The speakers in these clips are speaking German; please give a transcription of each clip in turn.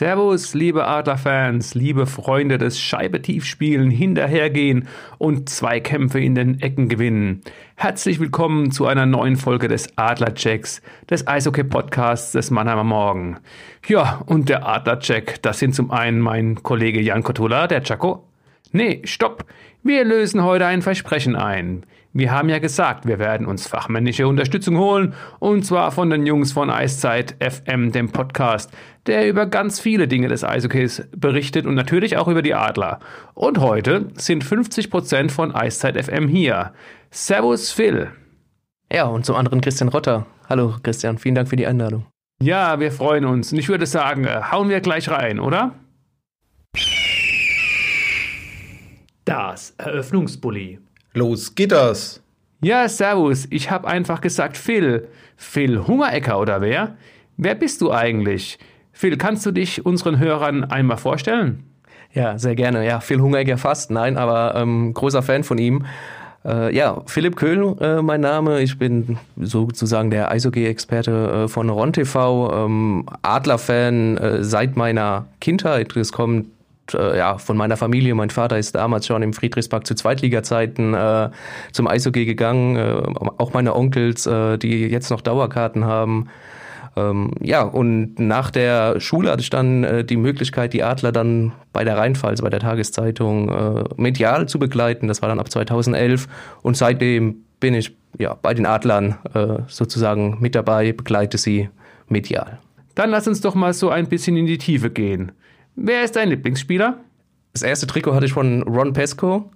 Servus, liebe Adlerfans, liebe Freunde des Scheibetiefspielen, hinterhergehen und Zweikämpfe in den Ecken gewinnen. Herzlich willkommen zu einer neuen Folge des Adlerchecks, des Eishockey-Podcasts des Mannheimer Morgen. Ja, und der Adlercheck, das sind zum einen mein Kollege Jan Kotula, der Chaco. Nee, stopp! Wir lösen heute ein Versprechen ein. Wir haben ja gesagt, wir werden uns fachmännische Unterstützung holen, und zwar von den Jungs von Eiszeit FM, dem Podcast, der über ganz viele Dinge des Eishockeys berichtet und natürlich auch über die Adler. Und heute sind 50% von Eiszeit FM hier. Servus Phil. Ja, und zum anderen Christian Rotter. Hallo Christian, vielen Dank für die Einladung. Ja, wir freuen uns. Und ich würde sagen, äh, hauen wir gleich rein, oder? Das Eröffnungsbully. Los geht das. Ja, servus. Ich habe einfach gesagt Phil. Phil Hungerecker oder wer? Wer bist du eigentlich? Phil, kannst du dich unseren Hörern einmal vorstellen? Ja, sehr gerne. Ja, Phil Hungerecker fast, nein, aber ähm, großer Fan von ihm. Äh, ja, Philipp Köhl, äh, mein Name. Ich bin sozusagen der Eishockey-Experte äh, von Ron TV, ähm, Adler-Fan äh, seit meiner Kindheit. Das kommt äh, ja, von meiner Familie. Mein Vater ist damals schon im Friedrichspark zu Zweitliga-Zeiten äh, zum Eishockey gegangen. Äh, auch meine Onkels, äh, die jetzt noch Dauerkarten haben. Ähm, ja, und nach der Schule hatte ich dann äh, die Möglichkeit, die Adler dann bei der Rheinpfalz, bei der Tageszeitung, äh, medial zu begleiten. Das war dann ab 2011. Und seitdem bin ich ja, bei den Adlern sozusagen mit dabei, begleite sie medial. Dann lass uns doch mal so ein bisschen in die Tiefe gehen. Wer ist dein Lieblingsspieler? Das erste Trikot hatte ich von Ron Pesco.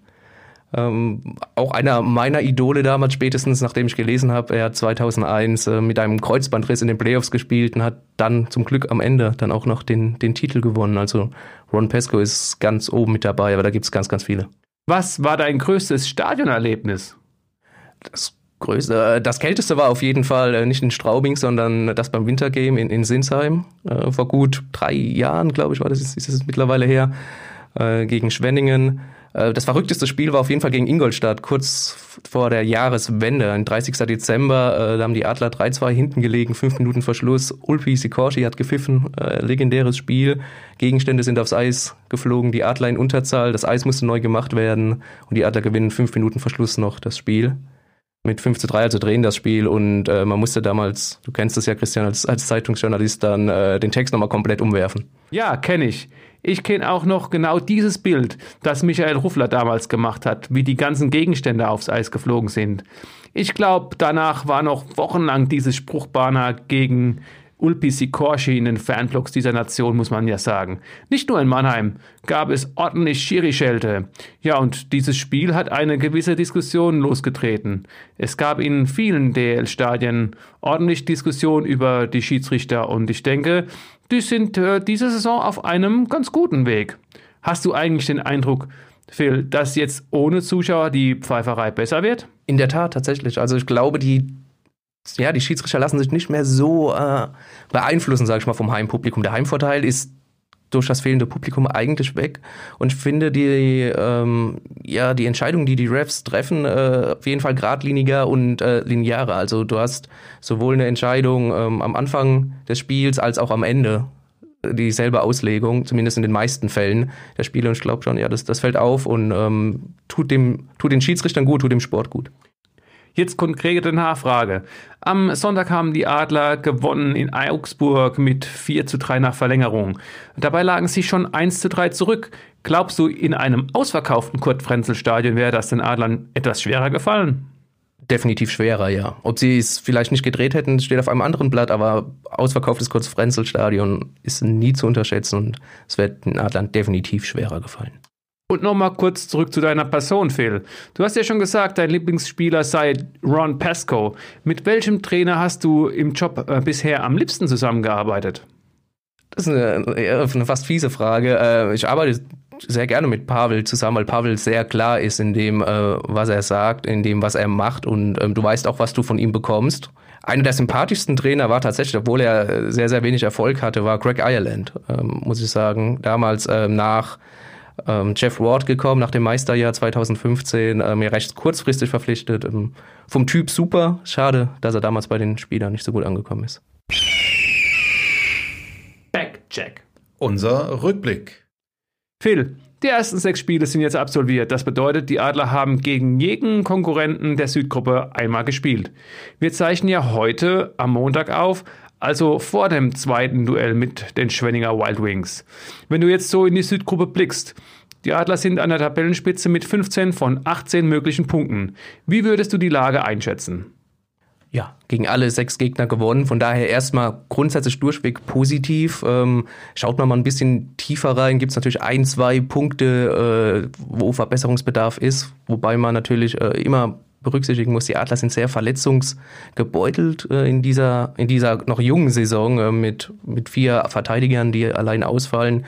Ähm, auch einer meiner Idole damals, spätestens nachdem ich gelesen habe, er hat 2001 äh, mit einem Kreuzbandriss in den Playoffs gespielt und hat dann zum Glück am Ende dann auch noch den, den Titel gewonnen. Also Ron Pesco ist ganz oben mit dabei, aber da gibt es ganz, ganz viele. Was war dein größtes Stadionerlebnis? Das größte, äh, das kälteste war auf jeden Fall äh, nicht in Straubing, sondern das beim Wintergame in, in Sinsheim. Äh, vor gut drei Jahren, glaube ich, war das, ist es mittlerweile her, gegen Schwenningen. Das verrückteste Spiel war auf jeden Fall gegen Ingolstadt, kurz vor der Jahreswende, ein 30. Dezember. Da haben die Adler 3-2 hinten gelegen, fünf Minuten Verschluss. Ulpi Sikorski hat gepfiffen, legendäres Spiel. Gegenstände sind aufs Eis geflogen, die Adler in Unterzahl, das Eis musste neu gemacht werden und die Adler gewinnen fünf Minuten Verschluss noch das Spiel mit 5 zu 3, also drehen das Spiel und äh, man musste damals, du kennst das ja, Christian, als, als Zeitungsjournalist dann äh, den Text nochmal komplett umwerfen. Ja, kenne ich. Ich kenne auch noch genau dieses Bild, das Michael Ruffler damals gemacht hat, wie die ganzen Gegenstände aufs Eis geflogen sind. Ich glaube, danach war noch wochenlang dieses Spruchbanner gegen Ulpi Sikorschi in den Fanblogs dieser Nation, muss man ja sagen. Nicht nur in Mannheim gab es ordentlich Schiri-Schelte. Ja, und dieses Spiel hat eine gewisse Diskussion losgetreten. Es gab in vielen DL-Stadien ordentlich Diskussion über die Schiedsrichter und ich denke, die sind äh, diese Saison auf einem ganz guten Weg. Hast du eigentlich den Eindruck, Phil, dass jetzt ohne Zuschauer die Pfeiferei besser wird? In der Tat, tatsächlich. Also ich glaube, die ja, die Schiedsrichter lassen sich nicht mehr so äh, beeinflussen, sage ich mal, vom Heimpublikum. Der Heimvorteil ist durch das fehlende Publikum eigentlich weg. Und ich finde die, ähm, ja, die Entscheidungen, die die Refs treffen, äh, auf jeden Fall geradliniger und äh, linearer. Also du hast sowohl eine Entscheidung ähm, am Anfang des Spiels als auch am Ende dieselbe Auslegung, zumindest in den meisten Fällen der Spiele. Und ich glaube schon, ja, das, das fällt auf und ähm, tut, dem, tut den Schiedsrichtern gut, tut dem Sport gut. Jetzt konkrete Nachfrage. Am Sonntag haben die Adler gewonnen in Augsburg mit 4 zu 3 nach Verlängerung. Dabei lagen sie schon 1 zu 3 zurück. Glaubst du, in einem ausverkauften Kurt-Frenzel-Stadion wäre das den Adlern etwas schwerer gefallen? Definitiv schwerer, ja. Ob sie es vielleicht nicht gedreht hätten, steht auf einem anderen Blatt, aber ausverkauftes Kurt-Frenzel-Stadion ist nie zu unterschätzen und es wird den Adlern definitiv schwerer gefallen. Und nochmal kurz zurück zu deiner Person, Phil. Du hast ja schon gesagt, dein Lieblingsspieler sei Ron Pascoe. Mit welchem Trainer hast du im Job äh, bisher am liebsten zusammengearbeitet? Das ist eine, eine fast fiese Frage. Äh, ich arbeite sehr gerne mit Pavel zusammen, weil Pavel sehr klar ist in dem, äh, was er sagt, in dem, was er macht und ähm, du weißt auch, was du von ihm bekommst. Einer der sympathischsten Trainer war tatsächlich, obwohl er sehr, sehr wenig Erfolg hatte, war Greg Ireland, ähm, muss ich sagen. Damals nach ähm, Jeff Ward gekommen, nach dem Meisterjahr 2015, ähm, ja recht kurzfristig verpflichtet. Ähm, vom Typ super, schade, dass er damals bei den Spielern nicht so gut angekommen ist. Backcheck. Unser Rückblick. Phil, die ersten sechs Spiele sind jetzt absolviert. Das bedeutet, die Adler haben gegen jeden Konkurrenten der Südgruppe einmal gespielt. Wir zeichnen ja heute am Montag auf, also vor dem zweiten Duell mit den Schwenninger Wild Wings. Wenn du jetzt so in die Südgruppe blickst, die Adler sind an der Tabellenspitze mit 15 von 18 möglichen Punkten. Wie würdest du die Lage einschätzen? ja, gegen alle sechs Gegner gewonnen. Von daher erstmal grundsätzlich durchweg positiv. Ähm, schaut man mal ein bisschen tiefer rein, gibt es natürlich ein, zwei Punkte, äh, wo Verbesserungsbedarf ist, wobei man natürlich äh, immer berücksichtigen muss, die Adler sind sehr verletzungsgebeutelt äh, in, dieser, in dieser noch jungen Saison äh, mit, mit vier Verteidigern, die allein ausfallen.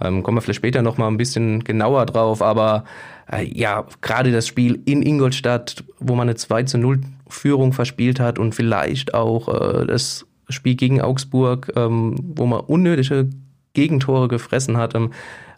Ähm, kommen wir vielleicht später noch mal ein bisschen genauer drauf, aber äh, ja, gerade das Spiel in Ingolstadt, wo man eine 2 zu 0 Führung verspielt hat und vielleicht auch das Spiel gegen Augsburg, ähm, wo man unnötige Gegentore gefressen hat, ähm,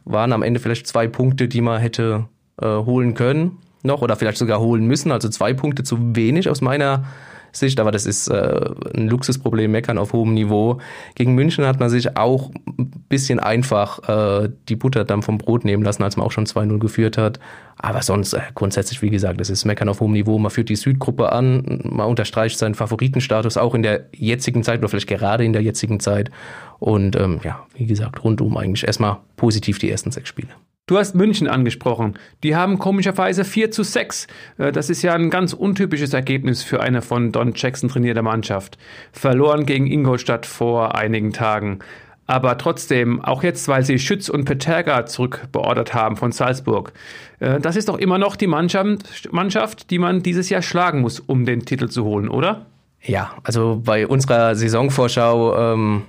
waren am Ende vielleicht zwei Punkte, die man hätte holen können noch oder vielleicht sogar holen müssen. Also zwei Punkte zu wenig aus meiner Sicht, aber das ist äh, ein Luxusproblem, meckern auf hohem Niveau. Gegen München hat man sich auch ein bisschen einfach äh, die Butter dann vom Brot nehmen lassen, als man auch schon 2-0 geführt hat. Aber sonst äh, grundsätzlich, wie gesagt, das ist meckern auf hohem Niveau. Man führt die Südgruppe an, man unterstreicht seinen Favoritenstatus auch in der jetzigen Zeit oder vielleicht gerade in der jetzigen Zeit. Und ähm, ja, wie gesagt, rundum eigentlich erstmal positiv die ersten sechs Spiele. Du hast München angesprochen. Die haben komischerweise 4 zu 6. Äh, das ist ja ein ganz untypisches Ergebnis für eine von Don Jackson trainierte Mannschaft. Verloren gegen Ingolstadt vor einigen Tagen. Aber trotzdem, auch jetzt, weil sie Schütz und Peterga zurückbeordert haben von Salzburg. Äh, das ist doch immer noch die Mannschaft, die man dieses Jahr schlagen muss, um den Titel zu holen, oder? Ja, also bei unserer Saisonvorschau ähm,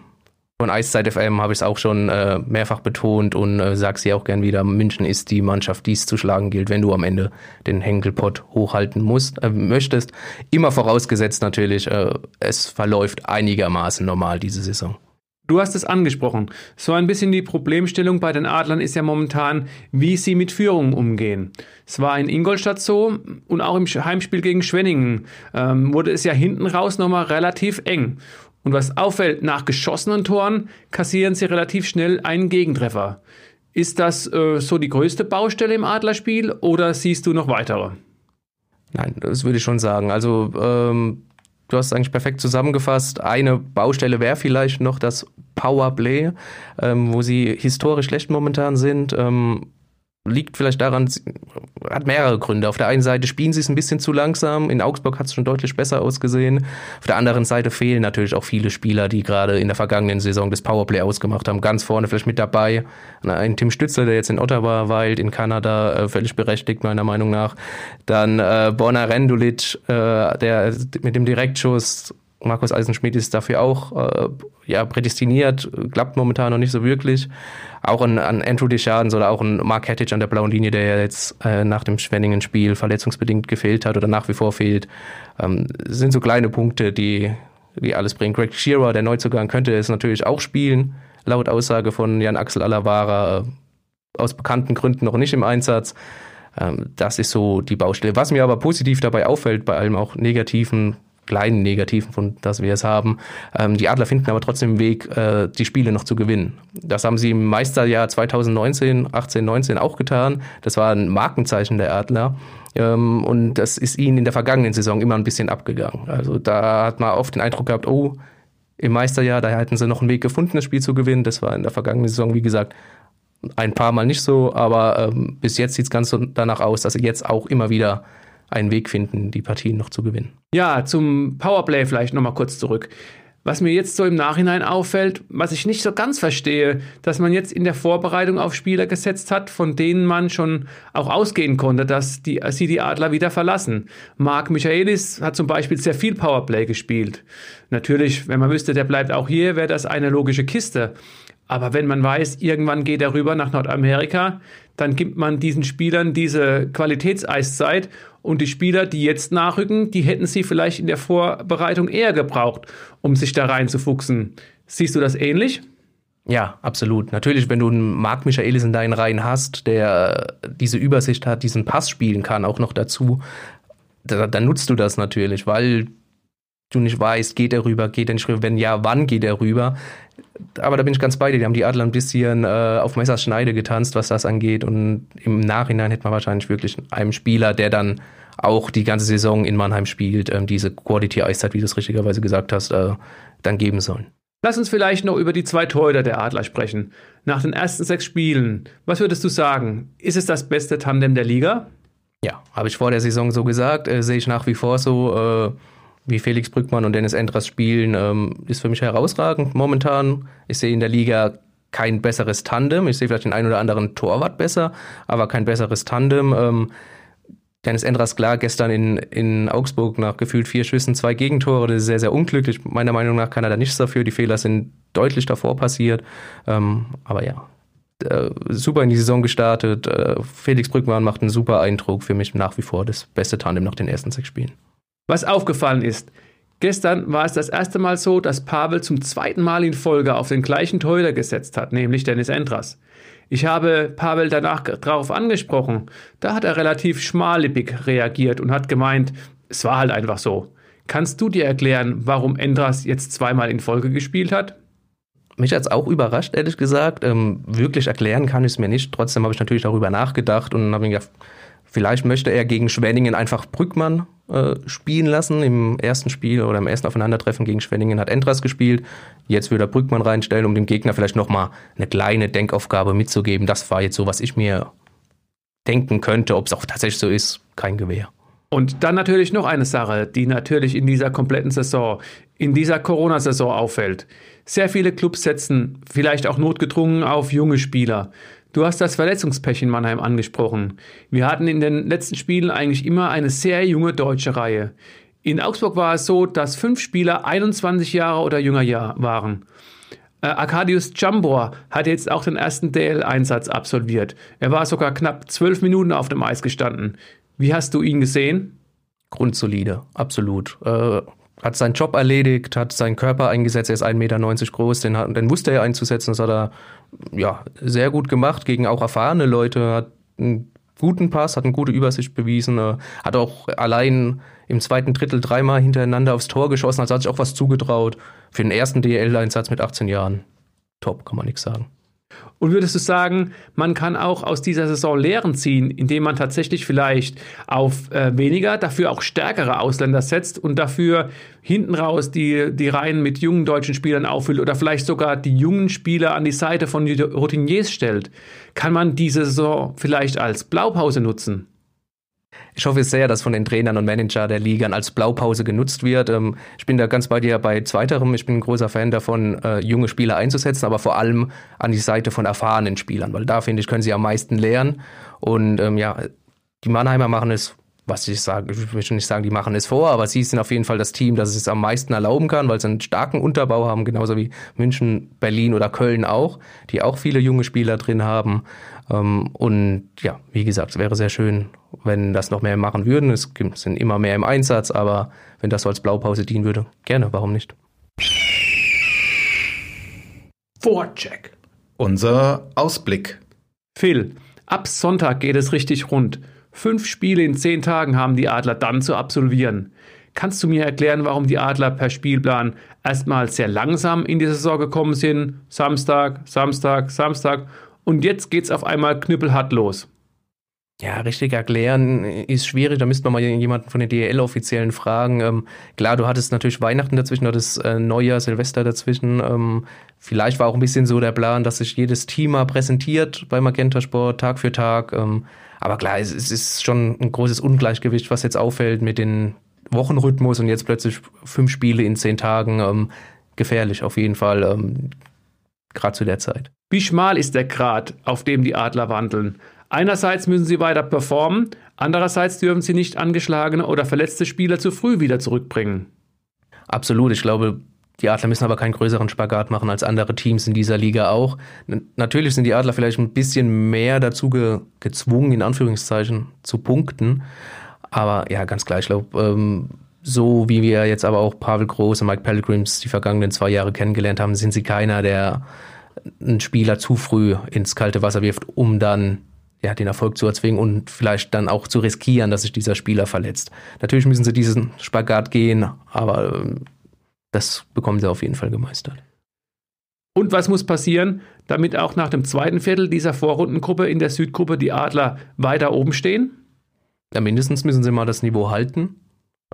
von Eiszeit FM habe ich es auch schon äh, mehrfach betont und äh, sage sie auch gern wieder, München ist die Mannschaft, die es zu schlagen gilt, wenn du am Ende den Henkelpott hochhalten musst, äh, möchtest. Immer vorausgesetzt natürlich, äh, es verläuft einigermaßen normal diese Saison. Du hast es angesprochen. So ein bisschen die Problemstellung bei den Adlern ist ja momentan, wie sie mit Führungen umgehen. Es war in Ingolstadt so und auch im Heimspiel gegen Schwenningen ähm, wurde es ja hinten raus nochmal relativ eng. Und was auffällt, nach geschossenen Toren kassieren sie relativ schnell einen Gegentreffer. Ist das äh, so die größte Baustelle im Adlerspiel oder siehst du noch weitere? Nein, das würde ich schon sagen. Also ähm, du hast es eigentlich perfekt zusammengefasst. Eine Baustelle wäre vielleicht noch das Powerplay, ähm, wo sie historisch schlecht momentan sind. Ähm, liegt vielleicht daran, hat mehrere Gründe. Auf der einen Seite spielen sie es ein bisschen zu langsam. In Augsburg hat es schon deutlich besser ausgesehen. Auf der anderen Seite fehlen natürlich auch viele Spieler, die gerade in der vergangenen Saison das Powerplay ausgemacht haben. Ganz vorne vielleicht mit dabei. Ein Tim Stützler, der jetzt in Ottawa weilt, in Kanada, äh, völlig berechtigt meiner Meinung nach. Dann äh, Borna Rendulic, äh, der mit dem Direktschuss Markus Eisenschmidt ist dafür auch äh, ja, prädestiniert, klappt momentan noch nicht so wirklich. Auch an, an Andrew Deschardens oder auch ein Mark Hettich an der blauen Linie, der ja jetzt äh, nach dem Schwenningen-Spiel verletzungsbedingt gefehlt hat oder nach wie vor fehlt, ähm, sind so kleine Punkte, die, die alles bringen. Greg Shearer, der Neuzugang, könnte es natürlich auch spielen, laut Aussage von Jan Axel Alavara, äh, aus bekannten Gründen noch nicht im Einsatz. Ähm, das ist so die Baustelle. Was mir aber positiv dabei auffällt, bei allem auch negativen kleinen Negativen, von das wir es haben. Ähm, die Adler finden aber trotzdem einen Weg, äh, die Spiele noch zu gewinnen. Das haben sie im Meisterjahr 2019, 18, 19 auch getan. Das war ein Markenzeichen der Adler. Ähm, und das ist ihnen in der vergangenen Saison immer ein bisschen abgegangen. Also da hat man oft den Eindruck gehabt, oh, im Meisterjahr, da hätten sie noch einen Weg gefunden, das Spiel zu gewinnen. Das war in der vergangenen Saison, wie gesagt, ein paar Mal nicht so, aber ähm, bis jetzt sieht es ganz danach aus, dass sie jetzt auch immer wieder einen Weg finden, die Partien noch zu gewinnen. Ja, zum Powerplay vielleicht nochmal kurz zurück. Was mir jetzt so im Nachhinein auffällt, was ich nicht so ganz verstehe, dass man jetzt in der Vorbereitung auf Spieler gesetzt hat, von denen man schon auch ausgehen konnte, dass die, sie die Adler wieder verlassen. Marc Michaelis hat zum Beispiel sehr viel Powerplay gespielt. Natürlich, wenn man wüsste, der bleibt auch hier, wäre das eine logische Kiste. Aber wenn man weiß, irgendwann geht er rüber nach Nordamerika, dann gibt man diesen Spielern diese Qualitätseiszeit und die Spieler, die jetzt nachrücken, die hätten sie vielleicht in der Vorbereitung eher gebraucht, um sich da reinzufuchsen. Siehst du das ähnlich? Ja, absolut. Natürlich, wenn du einen Marc Michaelis in deinen Reihen hast, der diese Übersicht hat, diesen Pass spielen kann, auch noch dazu, dann nutzt du das natürlich, weil du nicht weißt, geht er rüber, geht er nicht rüber, wenn ja, wann geht er rüber. Aber da bin ich ganz bei dir, die haben die Adler ein bisschen äh, auf Messerschneide getanzt, was das angeht und im Nachhinein hätte man wahrscheinlich wirklich einem Spieler, der dann auch die ganze Saison in Mannheim spielt, ähm, diese Quality-Eiszeit, wie du es richtigerweise gesagt hast, äh, dann geben sollen. Lass uns vielleicht noch über die zwei Torhüter der Adler sprechen. Nach den ersten sechs Spielen, was würdest du sagen? Ist es das beste Tandem der Liga? Ja, habe ich vor der Saison so gesagt, äh, sehe ich nach wie vor so. Äh, wie Felix Brückmann und Dennis Endras spielen, ähm, ist für mich herausragend momentan. Ich sehe in der Liga kein besseres Tandem. Ich sehe vielleicht den einen oder anderen Torwart besser, aber kein besseres Tandem. Ähm, Dennis Endras klar gestern in, in Augsburg nach gefühlt vier Schüssen, zwei Gegentore. Das ist sehr, sehr unglücklich. Meiner Meinung nach kann er da nichts dafür. Die Fehler sind deutlich davor passiert. Ähm, aber ja, äh, super in die Saison gestartet. Äh, Felix Brückmann macht einen super Eindruck. Für mich nach wie vor das beste Tandem nach den ersten sechs Spielen. Was aufgefallen ist, gestern war es das erste Mal so, dass Pavel zum zweiten Mal in Folge auf den gleichen Torhüter gesetzt hat, nämlich Dennis Endras. Ich habe Pavel danach darauf angesprochen. Da hat er relativ schmallippig reagiert und hat gemeint, es war halt einfach so. Kannst du dir erklären, warum Endras jetzt zweimal in Folge gespielt hat? Mich hat es auch überrascht, ehrlich gesagt. Ähm, wirklich erklären kann ich es mir nicht. Trotzdem habe ich natürlich darüber nachgedacht und habe mir gedacht, Vielleicht möchte er gegen Schwenningen einfach Brückmann äh, spielen lassen. Im ersten Spiel oder im ersten Aufeinandertreffen gegen Schwenningen hat Endras gespielt. Jetzt würde er Brückmann reinstellen, um dem Gegner vielleicht nochmal eine kleine Denkaufgabe mitzugeben. Das war jetzt so, was ich mir denken könnte. Ob es auch tatsächlich so ist, kein Gewehr. Und dann natürlich noch eine Sache, die natürlich in dieser kompletten Saison, in dieser Corona-Saison auffällt. Sehr viele Clubs setzen vielleicht auch notgedrungen auf junge Spieler. Du hast das Verletzungspech in Mannheim angesprochen. Wir hatten in den letzten Spielen eigentlich immer eine sehr junge deutsche Reihe. In Augsburg war es so, dass fünf Spieler 21 Jahre oder jünger waren. Äh, Arkadius Jambor hat jetzt auch den ersten DL-Einsatz absolviert. Er war sogar knapp zwölf Minuten auf dem Eis gestanden. Wie hast du ihn gesehen? Grundsolide, absolut. Äh, hat seinen Job erledigt, hat seinen Körper eingesetzt, er ist 1,90 Meter groß, den, hat, den wusste er einzusetzen, das hat er ja, sehr gut gemacht, gegen auch erfahrene Leute, hat einen guten Pass, hat eine gute Übersicht bewiesen, äh, hat auch allein im zweiten Drittel dreimal hintereinander aufs Tor geschossen, also hat sich auch was zugetraut. Für den ersten DL-Einsatz mit 18 Jahren. Top, kann man nichts sagen. Und würdest du sagen, man kann auch aus dieser Saison Lehren ziehen, indem man tatsächlich vielleicht auf äh, weniger, dafür auch stärkere Ausländer setzt und dafür hinten raus die, die Reihen mit jungen deutschen Spielern auffüllt oder vielleicht sogar die jungen Spieler an die Seite von Routiniers stellt? Kann man diese Saison vielleicht als Blaupause nutzen? Ich hoffe sehr, dass von den Trainern und Manager der Liga als Blaupause genutzt wird. Ähm, ich bin da ganz bei dir bei zweiterem. Ich bin ein großer Fan davon, äh, junge Spieler einzusetzen, aber vor allem an die Seite von erfahrenen Spielern, weil da finde ich, können sie am meisten lernen. Und ähm, ja, die Mannheimer machen es was ich sage, ich will nicht sagen, die machen es vor, aber sie sind auf jeden Fall das Team, das es am meisten erlauben kann, weil sie einen starken Unterbau haben, genauso wie München, Berlin oder Köln auch, die auch viele junge Spieler drin haben. Ähm, und ja, wie gesagt, es wäre sehr schön, wenn das noch mehr machen würden. Es sind immer mehr im Einsatz, aber wenn das so als Blaupause dienen würde, gerne, warum nicht? Vorcheck. Unser Ausblick. Phil, ab Sonntag geht es richtig rund. Fünf Spiele in zehn Tagen haben die Adler dann zu absolvieren. Kannst du mir erklären, warum die Adler per Spielplan erstmal sehr langsam in die Saison gekommen sind? Samstag, Samstag, Samstag. Und jetzt geht's auf einmal knüppelhart los. Ja, richtig erklären ist schwierig. Da müsste man mal jemanden von den DL-Offiziellen fragen. Ähm, klar, du hattest natürlich Weihnachten dazwischen, du hattest äh, Neujahr, Silvester dazwischen. Ähm, vielleicht war auch ein bisschen so der Plan, dass sich jedes Team mal präsentiert bei Magenta Sport Tag für Tag. Ähm, aber klar, es, es ist schon ein großes Ungleichgewicht, was jetzt auffällt mit dem Wochenrhythmus und jetzt plötzlich fünf Spiele in zehn Tagen. Ähm, gefährlich auf jeden Fall, ähm, gerade zu der Zeit. Wie schmal ist der Grat, auf dem die Adler wandeln? Einerseits müssen sie weiter performen, andererseits dürfen sie nicht angeschlagene oder verletzte Spieler zu früh wieder zurückbringen. Absolut, ich glaube, die Adler müssen aber keinen größeren Spagat machen als andere Teams in dieser Liga auch. Natürlich sind die Adler vielleicht ein bisschen mehr dazu ge gezwungen, in Anführungszeichen, zu punkten. Aber ja, ganz klar, ich glaube, ähm, so wie wir jetzt aber auch Pavel Groß und Mike Pellegrims die vergangenen zwei Jahre kennengelernt haben, sind sie keiner, der einen Spieler zu früh ins kalte Wasser wirft, um dann ja, den Erfolg zu erzwingen und vielleicht dann auch zu riskieren, dass sich dieser Spieler verletzt. Natürlich müssen sie diesen Spagat gehen, aber ähm, das bekommen sie auf jeden Fall gemeistert. Und was muss passieren, damit auch nach dem zweiten Viertel dieser Vorrundengruppe in der Südgruppe die Adler weiter oben stehen? Ja, mindestens müssen sie mal das Niveau halten.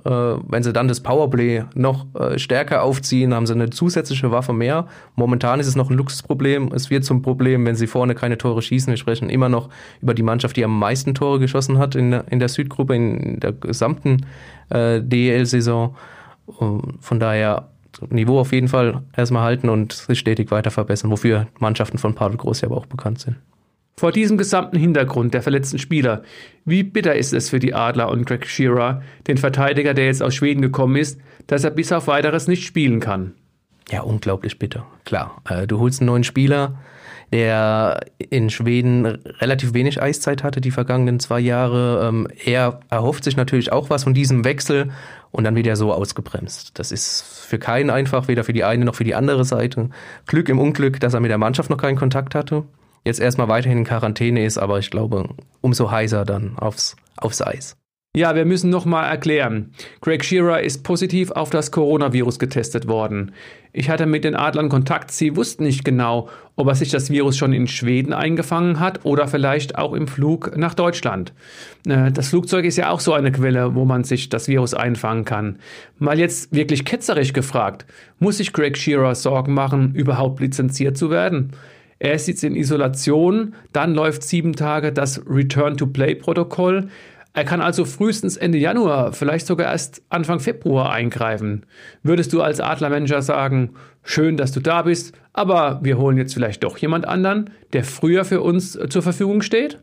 Äh, wenn sie dann das Powerplay noch äh, stärker aufziehen, haben sie eine zusätzliche Waffe mehr. Momentan ist es noch ein Luxusproblem. Es wird zum Problem, wenn sie vorne keine Tore schießen. Wir sprechen immer noch über die Mannschaft, die am meisten Tore geschossen hat in, in der Südgruppe, in der gesamten äh, DEL-Saison. Von daher Niveau auf jeden Fall erstmal halten und sich stetig weiter verbessern, wofür Mannschaften von Pavel Groß ja aber auch bekannt sind. Vor diesem gesamten Hintergrund der verletzten Spieler, wie bitter ist es für die Adler und Greg Shearer, den Verteidiger, der jetzt aus Schweden gekommen ist, dass er bis auf weiteres nicht spielen kann? Ja, unglaublich bitter. Klar, äh, du holst einen neuen Spieler, der in Schweden relativ wenig Eiszeit hatte die vergangenen zwei Jahre. Ähm, er erhofft sich natürlich auch was von diesem Wechsel und dann wird er so ausgebremst. Das ist für keinen einfach, weder für die eine noch für die andere Seite. Glück im Unglück, dass er mit der Mannschaft noch keinen Kontakt hatte. Jetzt erstmal weiterhin in Quarantäne ist, aber ich glaube, umso heißer dann aufs, aufs Eis. Ja, wir müssen nochmal erklären. Greg Shearer ist positiv auf das Coronavirus getestet worden. Ich hatte mit den Adlern Kontakt. Sie wussten nicht genau, ob er sich das Virus schon in Schweden eingefangen hat oder vielleicht auch im Flug nach Deutschland. Äh, das Flugzeug ist ja auch so eine Quelle, wo man sich das Virus einfangen kann. Mal jetzt wirklich ketzerisch gefragt, muss sich Greg Shearer Sorgen machen, überhaupt lizenziert zu werden? Er ist jetzt in Isolation, dann läuft sieben Tage das Return-to-Play-Protokoll. Er kann also frühestens Ende Januar, vielleicht sogar erst Anfang Februar eingreifen. Würdest du als Adlermanager sagen, schön, dass du da bist, aber wir holen jetzt vielleicht doch jemand anderen, der früher für uns zur Verfügung steht?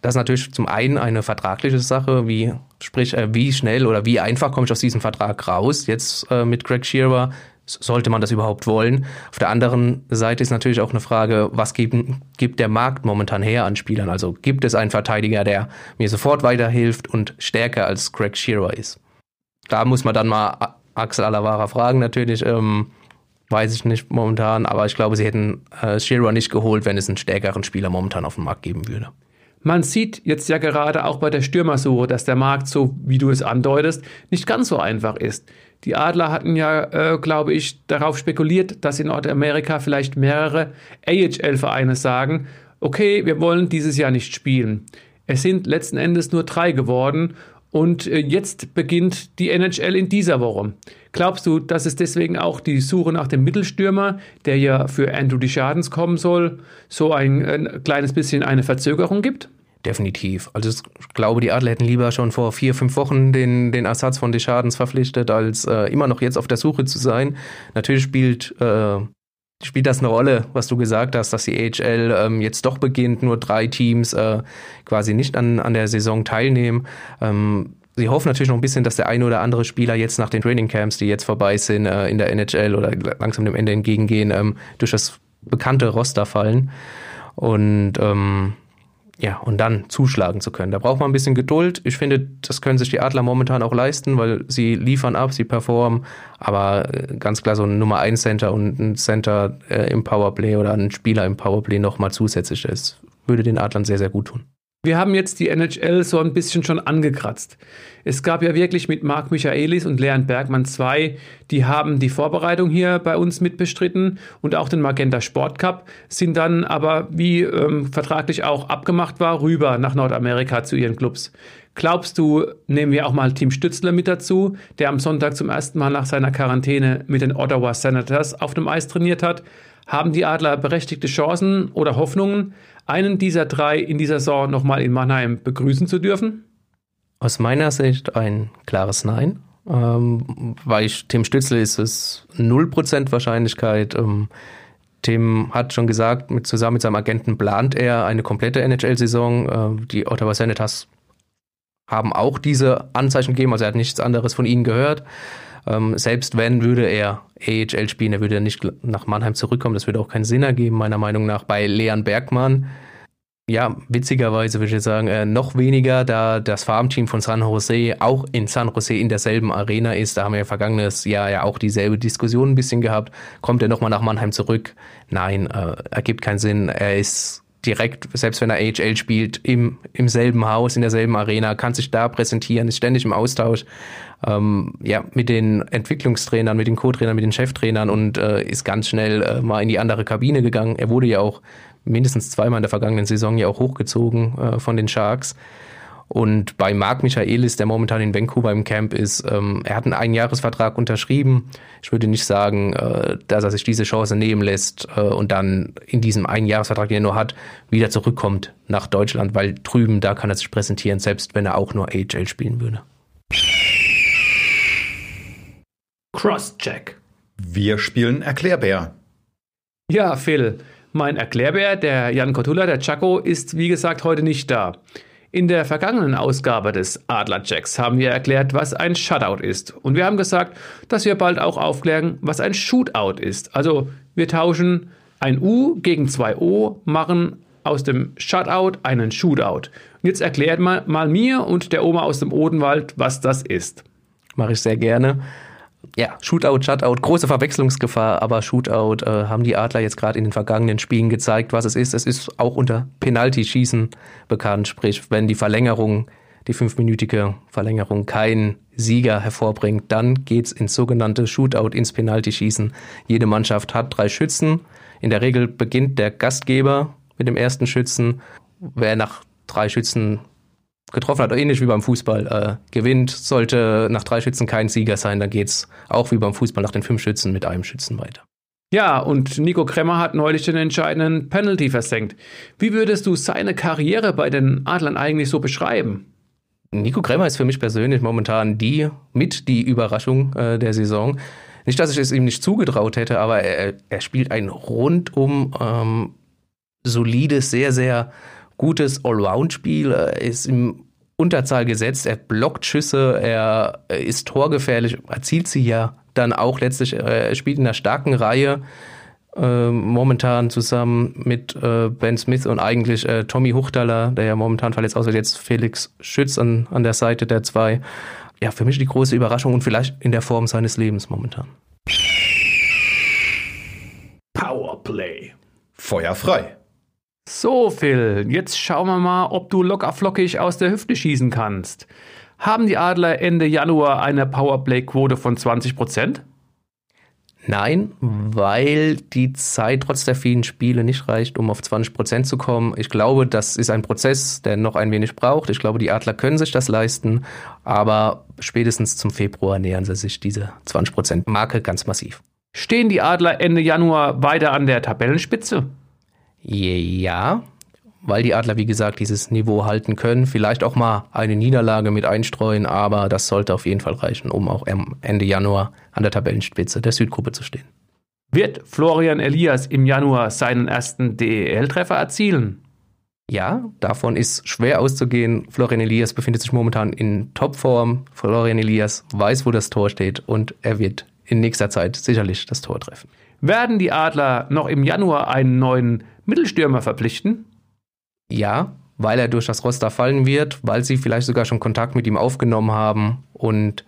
Das ist natürlich zum einen eine vertragliche Sache, wie sprich, äh, wie schnell oder wie einfach komme ich aus diesem Vertrag raus. Jetzt äh, mit Greg Shearer sollte man das überhaupt wollen? Auf der anderen Seite ist natürlich auch eine Frage, was gibt, gibt der Markt momentan her an Spielern? Also gibt es einen Verteidiger, der mir sofort weiterhilft und stärker als Greg Shearer ist? Da muss man dann mal Axel Alavara fragen natürlich. Ähm, weiß ich nicht momentan, aber ich glaube, sie hätten äh, Shearer nicht geholt, wenn es einen stärkeren Spieler momentan auf dem Markt geben würde. Man sieht jetzt ja gerade auch bei der Stürmersuche, dass der Markt, so wie du es andeutest, nicht ganz so einfach ist. Die Adler hatten ja, äh, glaube ich, darauf spekuliert, dass in Nordamerika vielleicht mehrere AHL-Vereine sagen, okay, wir wollen dieses Jahr nicht spielen. Es sind letzten Endes nur drei geworden und äh, jetzt beginnt die NHL in dieser Woche. Glaubst du, dass es deswegen auch die Suche nach dem Mittelstürmer, der ja für Andrew Deschardens kommen soll, so ein, ein kleines bisschen eine Verzögerung gibt? Definitiv. Also ich glaube, die Adler hätten lieber schon vor vier, fünf Wochen den, den Ersatz von Deschardens verpflichtet, als äh, immer noch jetzt auf der Suche zu sein. Natürlich spielt, äh, spielt das eine Rolle, was du gesagt hast, dass die AHL ähm, jetzt doch beginnt, nur drei Teams äh, quasi nicht an, an der Saison teilnehmen. Ähm, Sie hoffen natürlich noch ein bisschen, dass der eine oder andere Spieler jetzt nach den Trainingcamps, die jetzt vorbei sind, äh, in der NHL oder langsam dem Ende entgegengehen, ähm, durch das bekannte Roster fallen. Und ähm, ja, und dann zuschlagen zu können. Da braucht man ein bisschen Geduld. Ich finde, das können sich die Adler momentan auch leisten, weil sie liefern ab, sie performen. Aber äh, ganz klar so ein Nummer 1 Center und ein Center äh, im Powerplay oder ein Spieler im Powerplay nochmal zusätzlich ist, würde den Adlern sehr, sehr gut tun. Wir haben jetzt die NHL so ein bisschen schon angekratzt. Es gab ja wirklich mit Marc Michaelis und Leon Bergmann zwei, die haben die Vorbereitung hier bei uns mitbestritten und auch den Magenta Sport Cup, sind dann aber, wie ähm, vertraglich auch abgemacht war, rüber nach Nordamerika zu ihren Clubs. Glaubst du, nehmen wir auch mal Team Stützler mit dazu, der am Sonntag zum ersten Mal nach seiner Quarantäne mit den Ottawa Senators auf dem Eis trainiert hat? Haben die Adler berechtigte Chancen oder Hoffnungen, einen dieser drei in dieser Saison nochmal in Mannheim begrüßen zu dürfen? Aus meiner Sicht ein klares Nein. Ähm, bei Tim Stützle ist es 0% Wahrscheinlichkeit. Ähm, Tim hat schon gesagt, mit, zusammen mit seinem Agenten plant er eine komplette NHL-Saison. Äh, die Ottawa Senators haben auch diese Anzeichen gegeben, also er hat nichts anderes von ihnen gehört. Ähm, selbst wenn, würde er AHL spielen, er würde nicht nach Mannheim zurückkommen. Das würde auch keinen Sinn ergeben, meiner Meinung nach. Bei Leon Bergmann, ja, witzigerweise würde ich sagen, äh, noch weniger, da das Farmteam von San Jose auch in San Jose in derselben Arena ist. Da haben wir ja vergangenes Jahr ja auch dieselbe Diskussion ein bisschen gehabt. Kommt er nochmal nach Mannheim zurück? Nein, äh, ergibt keinen Sinn. Er ist direkt, selbst wenn er AHL spielt, im, im selben Haus, in derselben Arena, kann sich da präsentieren, ist ständig im Austausch ähm, ja, mit den Entwicklungstrainern, mit den Co-Trainern, mit den Cheftrainern und äh, ist ganz schnell äh, mal in die andere Kabine gegangen. Er wurde ja auch mindestens zweimal in der vergangenen Saison ja auch hochgezogen äh, von den Sharks. Und bei Marc Michaelis, der momentan in Vancouver im Camp ist, ähm, er hat einen Einjahresvertrag unterschrieben. Ich würde nicht sagen, äh, dass er sich diese Chance nehmen lässt äh, und dann in diesem Einjahresvertrag, den er nur hat, wieder zurückkommt nach Deutschland, weil drüben, da kann er sich präsentieren, selbst wenn er auch nur AHL spielen würde. Crosscheck. Wir spielen Erklärbär. Ja, Phil, mein Erklärbär, der Jan Kotula, der Chaco, ist wie gesagt heute nicht da. In der vergangenen Ausgabe des Adlerchecks haben wir erklärt, was ein Shutout ist. Und wir haben gesagt, dass wir bald auch aufklären, was ein Shootout ist. Also wir tauschen ein U gegen zwei O, machen aus dem Shutout einen Shootout. Und jetzt erklärt mal, mal mir und der Oma aus dem Odenwald, was das ist. Mache ich sehr gerne ja, Shootout, Shutout, große Verwechslungsgefahr, aber Shootout äh, haben die Adler jetzt gerade in den vergangenen Spielen gezeigt, was es ist. Es ist auch unter Penalty-Schießen bekannt, sprich, wenn die Verlängerung, die fünfminütige Verlängerung keinen Sieger hervorbringt, dann geht's ins sogenannte Shootout, ins Penalty-Schießen. Jede Mannschaft hat drei Schützen. In der Regel beginnt der Gastgeber mit dem ersten Schützen. Wer nach drei Schützen getroffen hat, ähnlich wie beim Fußball, äh, gewinnt, sollte nach drei Schützen kein Sieger sein, dann geht's auch wie beim Fußball nach den fünf Schützen mit einem Schützen weiter. Ja, und Nico Kremmer hat neulich den entscheidenden Penalty versenkt. Wie würdest du seine Karriere bei den Adlern eigentlich so beschreiben? Nico Kremmer ist für mich persönlich momentan die mit die Überraschung äh, der Saison. Nicht, dass ich es ihm nicht zugetraut hätte, aber er, er spielt ein rundum ähm, solides, sehr, sehr gutes Allround-Spiel. Er ist im Unterzahl gesetzt, er blockt Schüsse, er ist torgefährlich, erzielt sie ja dann auch letztlich, er spielt in einer starken Reihe äh, momentan zusammen mit äh, Ben Smith und eigentlich äh, Tommy Huchtaler, der ja momentan verletzt außer jetzt Felix Schütz an, an der Seite der zwei. Ja, für mich die große Überraschung und vielleicht in der Form seines Lebens momentan. Powerplay. Feuer frei. So, Phil, jetzt schauen wir mal, ob du lockerflockig aus der Hüfte schießen kannst. Haben die Adler Ende Januar eine Powerplay-Quote von 20%? Nein, weil die Zeit trotz der vielen Spiele nicht reicht, um auf 20% zu kommen. Ich glaube, das ist ein Prozess, der noch ein wenig braucht. Ich glaube, die Adler können sich das leisten, aber spätestens zum Februar nähern sie sich diese 20%-Marke ganz massiv. Stehen die Adler Ende Januar weiter an der Tabellenspitze? Ja, weil die Adler, wie gesagt, dieses Niveau halten können. Vielleicht auch mal eine Niederlage mit einstreuen, aber das sollte auf jeden Fall reichen, um auch Ende Januar an der Tabellenspitze der Südgruppe zu stehen. Wird Florian Elias im Januar seinen ersten DEL-Treffer erzielen? Ja, davon ist schwer auszugehen. Florian Elias befindet sich momentan in Topform. Florian Elias weiß, wo das Tor steht und er wird in nächster Zeit sicherlich das Tor treffen. Werden die Adler noch im Januar einen neuen Mittelstürmer verpflichten? Ja, weil er durch das Roster fallen wird, weil sie vielleicht sogar schon Kontakt mit ihm aufgenommen haben und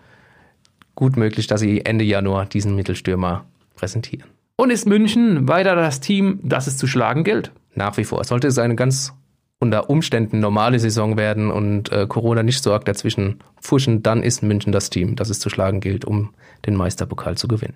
gut möglich, dass sie Ende Januar diesen Mittelstürmer präsentieren. Und ist München weiter das Team, das es zu schlagen gilt? Nach wie vor. Sollte es eine ganz unter Umständen normale Saison werden und äh, Corona nicht so arg dazwischen pfuschen, dann ist München das Team, das es zu schlagen gilt, um den Meisterpokal zu gewinnen.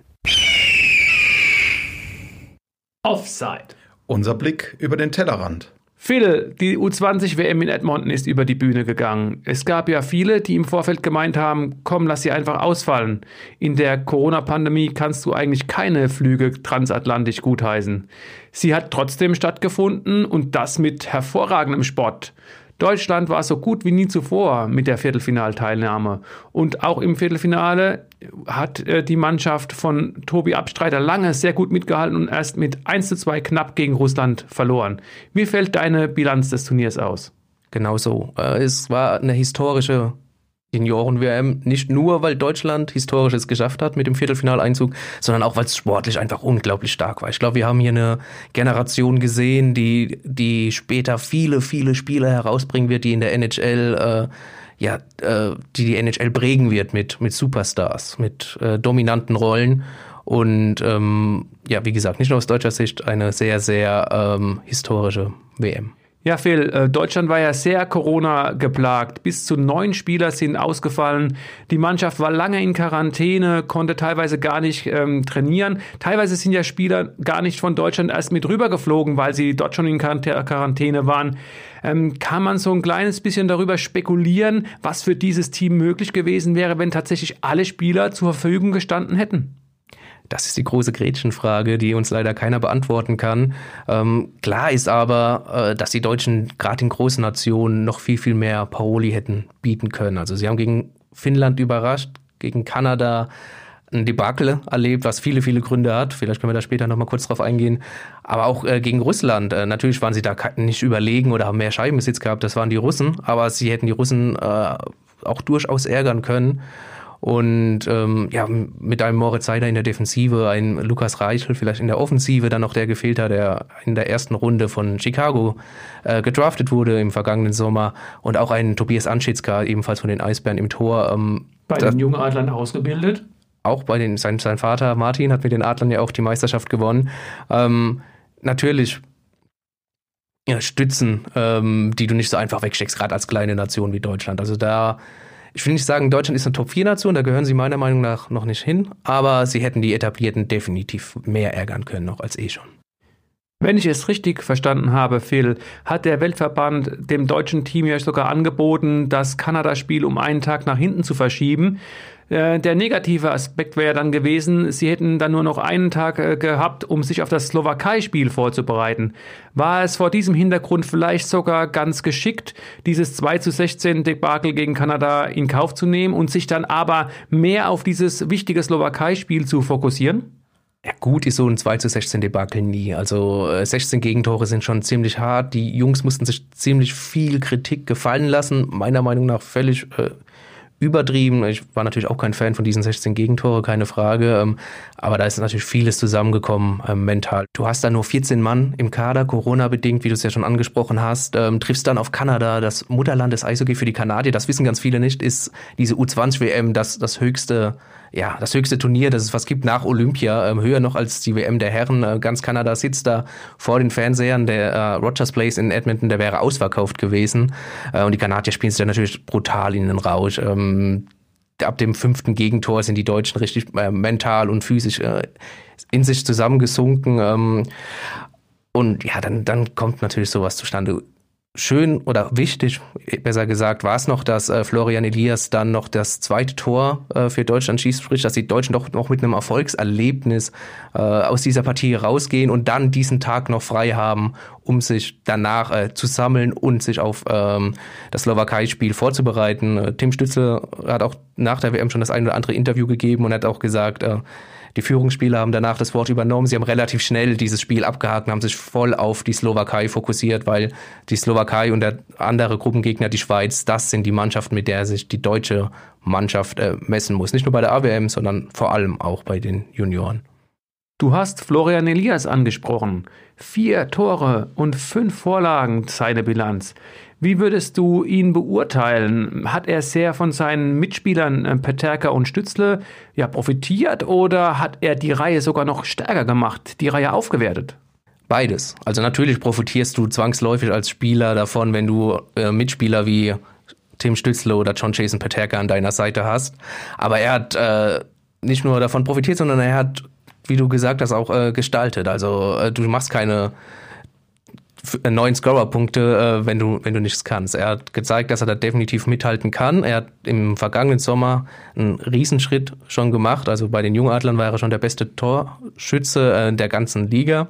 Offside. Unser Blick über den Tellerrand. Phil, die U20-WM in Edmonton ist über die Bühne gegangen. Es gab ja viele, die im Vorfeld gemeint haben, komm, lass sie einfach ausfallen. In der Corona-Pandemie kannst du eigentlich keine Flüge transatlantisch gutheißen. Sie hat trotzdem stattgefunden und das mit hervorragendem Sport. Deutschland war so gut wie nie zuvor mit der Viertelfinalteilnahme. Und auch im Viertelfinale hat äh, die Mannschaft von Tobi Abstreiter lange sehr gut mitgehalten und erst mit 1 zu 2 knapp gegen Russland verloren. Wie fällt deine Bilanz des Turniers aus? Genau so. Äh, es war eine historische Junioren-WM, nicht nur, weil Deutschland Historisches geschafft hat mit dem Viertelfinaleinzug, sondern auch, weil es sportlich einfach unglaublich stark war. Ich glaube, wir haben hier eine Generation gesehen, die, die später viele, viele Spiele herausbringen wird, die in der NHL, äh, ja, äh, die die NHL prägen wird mit, mit Superstars, mit äh, dominanten Rollen. Und ähm, ja, wie gesagt, nicht nur aus deutscher Sicht eine sehr, sehr ähm, historische WM. Ja, Phil, äh, Deutschland war ja sehr Corona geplagt. Bis zu neun Spieler sind ausgefallen. Die Mannschaft war lange in Quarantäne, konnte teilweise gar nicht ähm, trainieren. Teilweise sind ja Spieler gar nicht von Deutschland erst mit rübergeflogen, weil sie dort schon in Quarantäne waren. Ähm, kann man so ein kleines bisschen darüber spekulieren, was für dieses Team möglich gewesen wäre, wenn tatsächlich alle Spieler zur Verfügung gestanden hätten? Das ist die große Gretchenfrage, die uns leider keiner beantworten kann. Ähm, klar ist aber, äh, dass die Deutschen gerade in großen Nationen noch viel, viel mehr Paroli hätten bieten können. Also sie haben gegen Finnland überrascht, gegen Kanada ein Debakel erlebt, was viele, viele Gründe hat. Vielleicht können wir da später nochmal kurz drauf eingehen. Aber auch äh, gegen Russland. Äh, natürlich waren sie da nicht überlegen oder haben mehr Scheibenbesitz gehabt. Das waren die Russen. Aber sie hätten die Russen äh, auch durchaus ärgern können. Und ähm, ja, mit einem Moritz Seider in der Defensive, ein Lukas Reichel vielleicht in der Offensive, dann noch der gefehlt hat, der in der ersten Runde von Chicago äh, gedraftet wurde im vergangenen Sommer und auch ein Tobias Anschitzka, ebenfalls von den Eisbären im Tor. Ähm, bei den jungen Adlern ausgebildet? Auch bei den, sein, sein Vater Martin hat mit den Adlern ja auch die Meisterschaft gewonnen. Ähm, natürlich ja, Stützen, ähm, die du nicht so einfach wegsteckst, gerade als kleine Nation wie Deutschland. Also da ich will nicht sagen, Deutschland ist eine Top-4-Nation, da gehören sie meiner Meinung nach noch nicht hin, aber sie hätten die Etablierten definitiv mehr ärgern können, noch als eh schon. Wenn ich es richtig verstanden habe, Phil, hat der Weltverband dem deutschen Team ja sogar angeboten, das Kanada-Spiel um einen Tag nach hinten zu verschieben. Äh, der negative Aspekt wäre dann gewesen, sie hätten dann nur noch einen Tag äh, gehabt, um sich auf das Slowakei-Spiel vorzubereiten. War es vor diesem Hintergrund vielleicht sogar ganz geschickt, dieses 2 zu 16 Debakel gegen Kanada in Kauf zu nehmen und sich dann aber mehr auf dieses wichtige Slowakei-Spiel zu fokussieren? Ja, gut ist so ein 2 zu 16 Debakel nie. Also 16 äh, Gegentore sind schon ziemlich hart. Die Jungs mussten sich ziemlich viel Kritik gefallen lassen. Meiner Meinung nach völlig äh, übertrieben. Ich war natürlich auch kein Fan von diesen 16 Gegentore, keine Frage. Ähm, aber da ist natürlich vieles zusammengekommen ähm, mental. Du hast da nur 14 Mann im Kader, Corona-bedingt, wie du es ja schon angesprochen hast. Ähm, triffst dann auf Kanada, das Mutterland des Eishockey für die Kanadier. Das wissen ganz viele nicht, ist diese U20-WM das, das höchste ja, das höchste Turnier, das es was gibt nach Olympia, ähm, höher noch als die WM der Herren. Äh, ganz Kanada sitzt da vor den Fernsehern. Der äh, Rogers Place in Edmonton, der wäre ausverkauft gewesen. Äh, und die Kanadier spielen sich da natürlich brutal in den Rausch. Ähm, ab dem fünften Gegentor sind die Deutschen richtig äh, mental und physisch äh, in sich zusammengesunken. Ähm, und ja, dann, dann kommt natürlich sowas zustande schön oder wichtig, besser gesagt, war es noch, dass äh, Florian Elias dann noch das zweite Tor äh, für Deutschland schießt, sprich, dass die Deutschen doch noch mit einem Erfolgserlebnis äh, aus dieser Partie rausgehen und dann diesen Tag noch frei haben, um sich danach äh, zu sammeln und sich auf ähm, das Slowakei-Spiel vorzubereiten. Äh, Tim Stützel hat auch nach der WM schon das ein oder andere Interview gegeben und hat auch gesagt, äh, die Führungsspieler haben danach das Wort übernommen. Sie haben relativ schnell dieses Spiel abgehakt und haben sich voll auf die Slowakei fokussiert, weil die Slowakei und der andere Gruppengegner, die Schweiz, das sind die Mannschaften, mit der sich die deutsche Mannschaft äh, messen muss. Nicht nur bei der AWM, sondern vor allem auch bei den Junioren. Du hast Florian Elias angesprochen. Vier Tore und fünf Vorlagen, seine Bilanz. Wie würdest du ihn beurteilen? Hat er sehr von seinen Mitspielern äh, Peterka und Stützle ja, profitiert oder hat er die Reihe sogar noch stärker gemacht, die Reihe aufgewertet? Beides. Also natürlich profitierst du zwangsläufig als Spieler davon, wenn du äh, Mitspieler wie Tim Stützle oder John Jason Peterka an deiner Seite hast. Aber er hat äh, nicht nur davon profitiert, sondern er hat, wie du gesagt hast, auch äh, gestaltet. Also äh, du machst keine neun Scorer-Punkte, äh, wenn du, wenn du nichts kannst. Er hat gezeigt, dass er da definitiv mithalten kann. Er hat im vergangenen Sommer einen Riesenschritt schon gemacht. Also bei den Jungadlern war er schon der beste Torschütze äh, der ganzen Liga.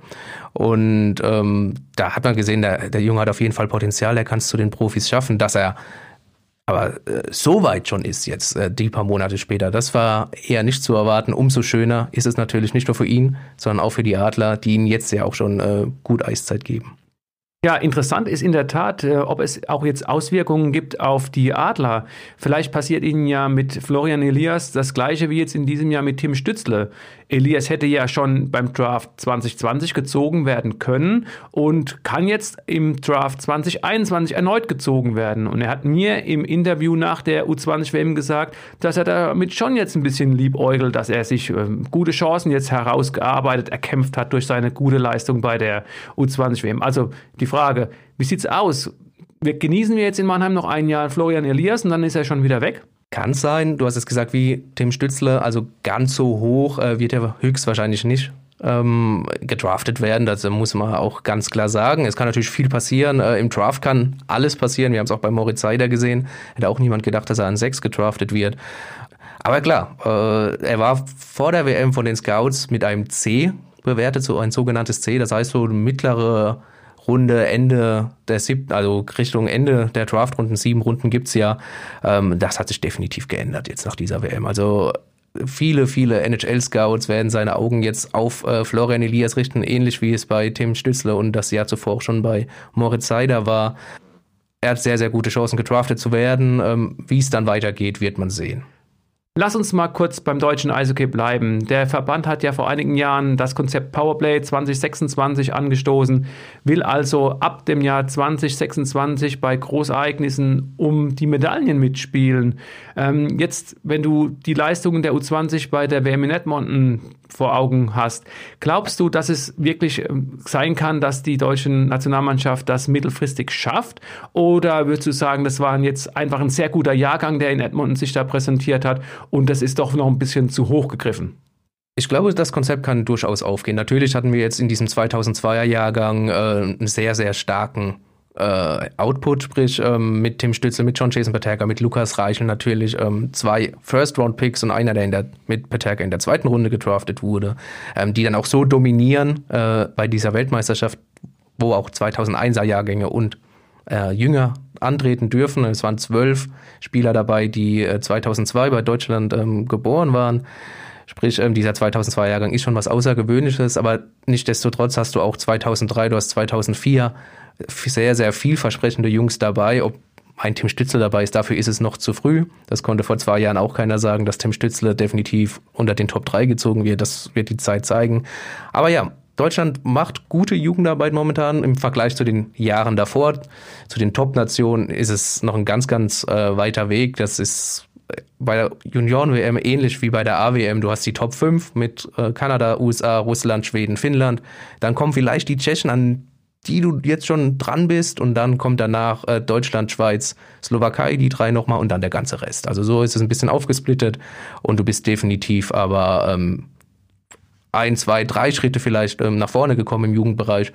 Und ähm, da hat man gesehen, der, der Junge hat auf jeden Fall Potenzial. Er kann es zu den Profis schaffen, dass er aber äh, so weit schon ist jetzt, äh, die paar Monate später, das war eher nicht zu erwarten. Umso schöner ist es natürlich nicht nur für ihn, sondern auch für die Adler, die ihm jetzt ja auch schon äh, gut Eiszeit geben. Ja, interessant ist in der Tat, äh, ob es auch jetzt Auswirkungen gibt auf die Adler. Vielleicht passiert ihnen ja mit Florian Elias das gleiche wie jetzt in diesem Jahr mit Tim Stützle. Elias hätte ja schon beim Draft 2020 gezogen werden können und kann jetzt im Draft 2021 erneut gezogen werden. Und er hat mir im Interview nach der U20-WM gesagt, dass er damit schon jetzt ein bisschen liebäugelt, dass er sich äh, gute Chancen jetzt herausgearbeitet, erkämpft hat durch seine gute Leistung bei der U20-WM. Also die Frage, wie sieht's aus? Wir genießen wir jetzt in Mannheim noch ein Jahr Florian Elias und dann ist er schon wieder weg? Kann sein. Du hast es gesagt, wie Tim Stützle, also ganz so hoch äh, wird er höchstwahrscheinlich nicht ähm, gedraftet werden. Das muss man auch ganz klar sagen. Es kann natürlich viel passieren. Äh, Im Draft kann alles passieren. Wir haben es auch bei Moritz Seider gesehen. Hätte auch niemand gedacht, dass er an sechs gedraftet wird. Aber klar, äh, er war vor der WM von den Scouts mit einem C bewertet, so ein sogenanntes C. Das heißt so mittlere Runde, Ende der siebten, also Richtung Ende der Draftrunden, sieben Runden gibt's ja. Ähm, das hat sich definitiv geändert jetzt nach dieser WM. Also viele, viele NHL-Scouts werden seine Augen jetzt auf äh, Florian Elias richten, ähnlich wie es bei Tim Stützle und das Jahr zuvor auch schon bei Moritz Seider war. Er hat sehr, sehr gute Chancen, gedraftet zu werden. Ähm, wie es dann weitergeht, wird man sehen. Lass uns mal kurz beim deutschen Eishockey bleiben. Der Verband hat ja vor einigen Jahren das Konzept Powerplay 2026 angestoßen, will also ab dem Jahr 2026 bei Großereignissen um die Medaillen mitspielen. Ähm, jetzt, wenn du die Leistungen der U20 bei der WM in Edmonton vor Augen hast, glaubst du, dass es wirklich ähm, sein kann, dass die deutsche Nationalmannschaft das mittelfristig schafft? Oder würdest du sagen, das war jetzt einfach ein sehr guter Jahrgang, der in Edmonton sich da präsentiert hat und das ist doch noch ein bisschen zu hoch gegriffen? Ich glaube, das Konzept kann durchaus aufgehen. Natürlich hatten wir jetzt in diesem 2002er Jahrgang äh, einen sehr, sehr starken äh, Output, sprich ähm, mit Tim Stützel, mit John Jason Paterka, mit Lukas Reichel natürlich ähm, zwei First-Round-Picks und einer, der, der mit Paterka in der zweiten Runde gedraftet wurde, ähm, die dann auch so dominieren äh, bei dieser Weltmeisterschaft, wo auch 2001er Jahrgänge und äh, Jünger antreten dürfen. Es waren zwölf Spieler dabei, die äh, 2002 bei Deutschland ähm, geboren waren. Sprich, ähm, dieser 2002-Jahrgang ist schon was Außergewöhnliches, aber nichtsdestotrotz hast du auch 2003, du hast 2004 sehr, sehr vielversprechende Jungs dabei. Ob ein Tim Stützle dabei ist, dafür ist es noch zu früh. Das konnte vor zwei Jahren auch keiner sagen, dass Tim Stützle definitiv unter den Top 3 gezogen wird. Das wird die Zeit zeigen. Aber ja, Deutschland macht gute Jugendarbeit momentan im Vergleich zu den Jahren davor. Zu den Top-Nationen ist es noch ein ganz, ganz äh, weiter Weg. Das ist bei der Junioren-WM ähnlich wie bei der AWM. Du hast die Top 5 mit äh, Kanada, USA, Russland, Schweden, Finnland. Dann kommen vielleicht die Tschechen an die du jetzt schon dran bist und dann kommt danach äh, Deutschland, Schweiz, Slowakei, die drei nochmal und dann der ganze Rest. Also so ist es ein bisschen aufgesplittet und du bist definitiv aber ähm, ein, zwei, drei Schritte vielleicht ähm, nach vorne gekommen im Jugendbereich.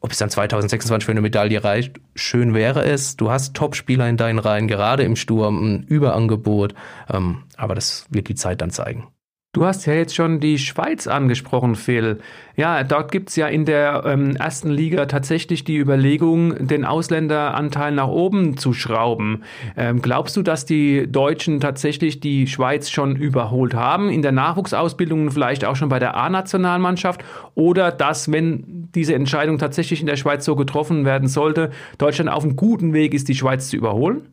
Ob es dann 2026 für eine Medaille reicht, schön wäre es. Du hast Top-Spieler in deinen Reihen, gerade im Sturm, ein Überangebot. Ähm, aber das wird die Zeit dann zeigen. Du hast ja jetzt schon die Schweiz angesprochen, Phil. Ja, dort gibt's ja in der ähm, ersten Liga tatsächlich die Überlegung, den Ausländeranteil nach oben zu schrauben. Ähm, glaubst du, dass die Deutschen tatsächlich die Schweiz schon überholt haben, in der Nachwuchsausbildung vielleicht auch schon bei der A-Nationalmannschaft? Oder dass, wenn diese Entscheidung tatsächlich in der Schweiz so getroffen werden sollte, Deutschland auf einem guten Weg ist, die Schweiz zu überholen?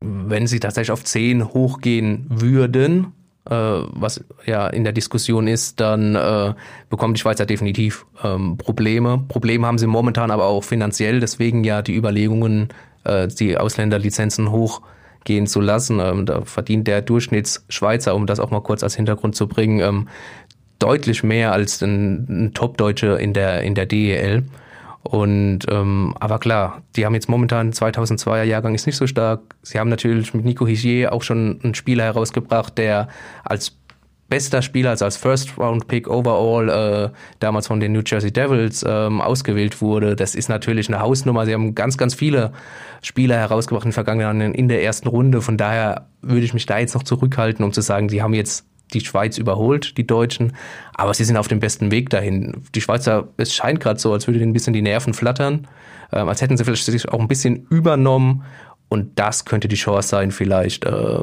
Wenn sie tatsächlich auf 10 hochgehen würden, was ja in der Diskussion ist, dann äh, bekommt die Schweiz ja definitiv ähm, Probleme. Probleme haben sie momentan aber auch finanziell, deswegen ja die Überlegungen, äh, die Ausländerlizenzen hochgehen zu lassen. Ähm, da verdient der Durchschnittsschweizer, um das auch mal kurz als Hintergrund zu bringen, ähm, deutlich mehr als ein, ein Top-Deutsche in der, in der DEL. Und ähm, aber klar, die haben jetzt momentan 2002er Jahrgang ist nicht so stark. Sie haben natürlich mit Nico Higier auch schon einen Spieler herausgebracht, der als bester Spieler, also als First-Round-Pick overall äh, damals von den New Jersey Devils ähm, ausgewählt wurde. Das ist natürlich eine Hausnummer. Sie haben ganz, ganz viele Spieler herausgebracht in den vergangenen Jahren in der ersten Runde. Von daher würde ich mich da jetzt noch zurückhalten, um zu sagen, sie haben jetzt die Schweiz überholt, die Deutschen, aber sie sind auf dem besten Weg dahin. Die Schweizer, es scheint gerade so, als würde ihnen ein bisschen die Nerven flattern, ähm, als hätten sie vielleicht sich auch ein bisschen übernommen und das könnte die Chance sein, vielleicht äh,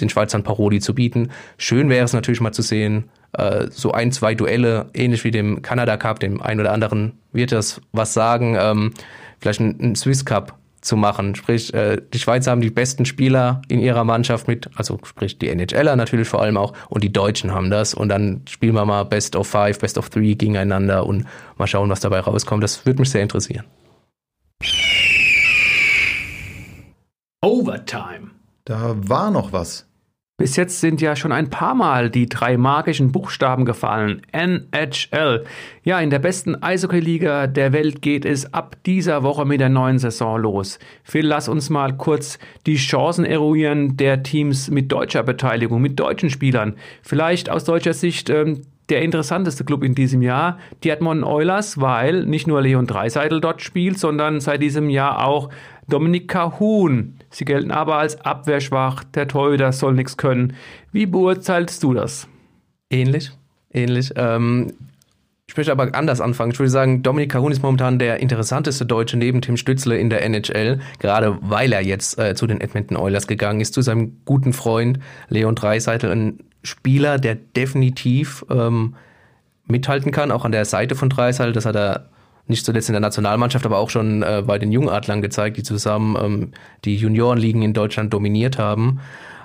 den Schweizern Paroli zu bieten. Schön wäre es natürlich mal zu sehen, äh, so ein, zwei Duelle, ähnlich wie dem Kanada Cup, dem einen oder anderen wird das was sagen, ähm, vielleicht ein, ein Swiss Cup zu machen. Sprich, äh, die Schweizer haben die besten Spieler in ihrer Mannschaft mit, also sprich die NHLer natürlich vor allem auch und die Deutschen haben das und dann spielen wir mal Best of Five, Best of Three gegeneinander und mal schauen, was dabei rauskommt. Das würde mich sehr interessieren. Overtime. Da war noch was. Bis jetzt sind ja schon ein paar Mal die drei magischen Buchstaben gefallen. NHL. Ja, in der besten Eishockey-Liga der Welt geht es ab dieser Woche mit der neuen Saison los. Phil, lass uns mal kurz die Chancen eruieren der Teams mit deutscher Beteiligung, mit deutschen Spielern. Vielleicht aus deutscher Sicht ähm, der interessanteste Club in diesem Jahr, die Edmonton Oilers, weil nicht nur Leon Dreiseitel dort spielt, sondern seit diesem Jahr auch Dominik Cahun. Sie gelten aber als abwehrschwach, der Torhüter soll nichts können. Wie beurteilst du das? Ähnlich, ähnlich. Ähm, ich möchte aber anders anfangen. Ich würde sagen, Dominik Cahun ist momentan der interessanteste Deutsche neben Tim Stützle in der NHL, gerade weil er jetzt äh, zu den Edmonton Oilers gegangen ist, zu seinem guten Freund Leon Dreiseitel, ein Spieler, der definitiv ähm, mithalten kann, auch an der Seite von Dreiseitel. Das hat er nicht zuletzt in der Nationalmannschaft, aber auch schon äh, bei den Jungadlern gezeigt, die zusammen ähm, die Juniorenligen in Deutschland dominiert haben.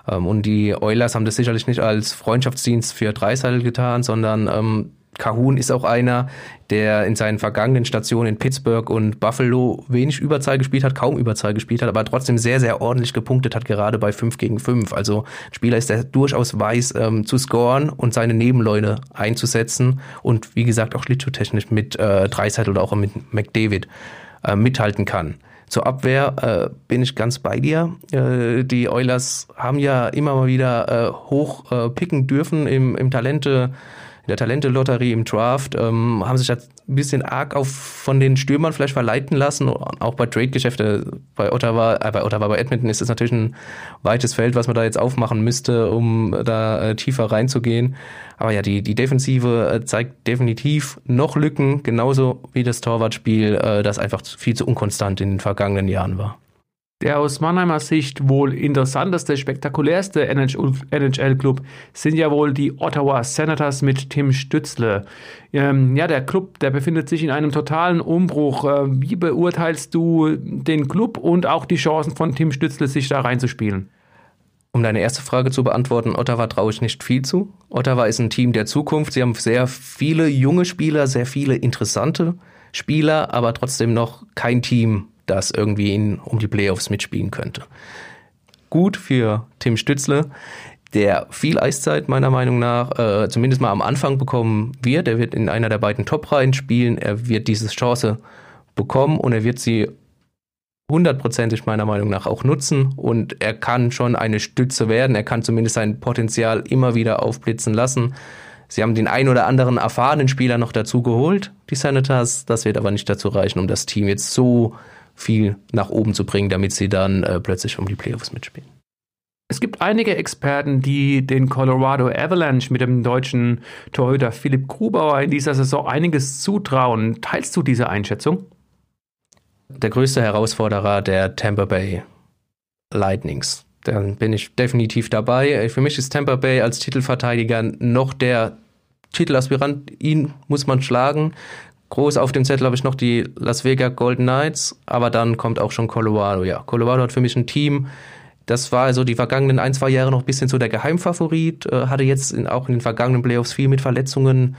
Ähm, und die Oilers haben das sicherlich nicht als Freundschaftsdienst für Dreiseitel getan, sondern ähm, Cahun ist auch einer, der in seinen vergangenen Stationen in Pittsburgh und Buffalo wenig Überzahl gespielt hat, kaum Überzahl gespielt hat, aber trotzdem sehr, sehr ordentlich gepunktet hat, gerade bei 5 gegen 5. Also ein Spieler ist, der durchaus weiß ähm, zu scoren und seine Nebenleute einzusetzen und wie gesagt auch schlittschuhtechnisch mit äh, Dreisheit oder auch mit McDavid äh, mithalten kann. Zur Abwehr äh, bin ich ganz bei dir. Äh, die Oilers haben ja immer mal wieder äh, hoch äh, picken dürfen im, im Talente in der Talente-Lotterie im Draft, ähm, haben sich das ein bisschen arg auf von den Stürmern vielleicht verleiten lassen. Auch bei Trade-Geschäfte bei Ottawa, äh, bei Ottawa, bei Edmonton ist es natürlich ein weites Feld, was man da jetzt aufmachen müsste, um da äh, tiefer reinzugehen. Aber ja, die, die Defensive äh, zeigt definitiv noch Lücken, genauso wie das Torwartspiel, äh, das einfach viel zu unkonstant in den vergangenen Jahren war. Der aus Mannheimer Sicht wohl interessanteste, spektakulärste NHL-Club sind ja wohl die Ottawa Senators mit Tim Stützle. Ähm, ja, der Club, der befindet sich in einem totalen Umbruch. Äh, wie beurteilst du den Club und auch die Chancen von Tim Stützle, sich da reinzuspielen? Um deine erste Frage zu beantworten, Ottawa traue ich nicht viel zu. Ottawa ist ein Team der Zukunft. Sie haben sehr viele junge Spieler, sehr viele interessante Spieler, aber trotzdem noch kein Team, das irgendwie in, um die Playoffs mitspielen könnte. Gut für Tim Stützle, der viel Eiszeit meiner Meinung nach äh, zumindest mal am Anfang bekommen wird. Er wird in einer der beiden Top-Reihen spielen. Er wird diese Chance bekommen und er wird sie hundertprozentig meiner Meinung nach auch nutzen und er kann schon eine Stütze werden. Er kann zumindest sein Potenzial immer wieder aufblitzen lassen. Sie haben den ein oder anderen erfahrenen Spieler noch dazu geholt, die Senators. Das wird aber nicht dazu reichen, um das Team jetzt so viel nach oben zu bringen, damit sie dann äh, plötzlich um die Playoffs mitspielen. Es gibt einige Experten, die den Colorado Avalanche mit dem deutschen Torhüter Philipp Grubauer in dieser Saison einiges zutrauen. Teilst du diese Einschätzung? Der größte Herausforderer der Tampa Bay Lightnings. Dann bin ich definitiv dabei. Für mich ist Tampa Bay als Titelverteidiger noch der Titelaspirant. Ihn muss man schlagen. Groß auf dem Zettel habe ich noch die Las Vegas Golden Knights, aber dann kommt auch schon Colorado. Ja, Colorado hat für mich ein Team, das war also die vergangenen ein, zwei Jahre noch ein bisschen so der Geheimfavorit, äh, hatte jetzt in, auch in den vergangenen Playoffs viel mit Verletzungen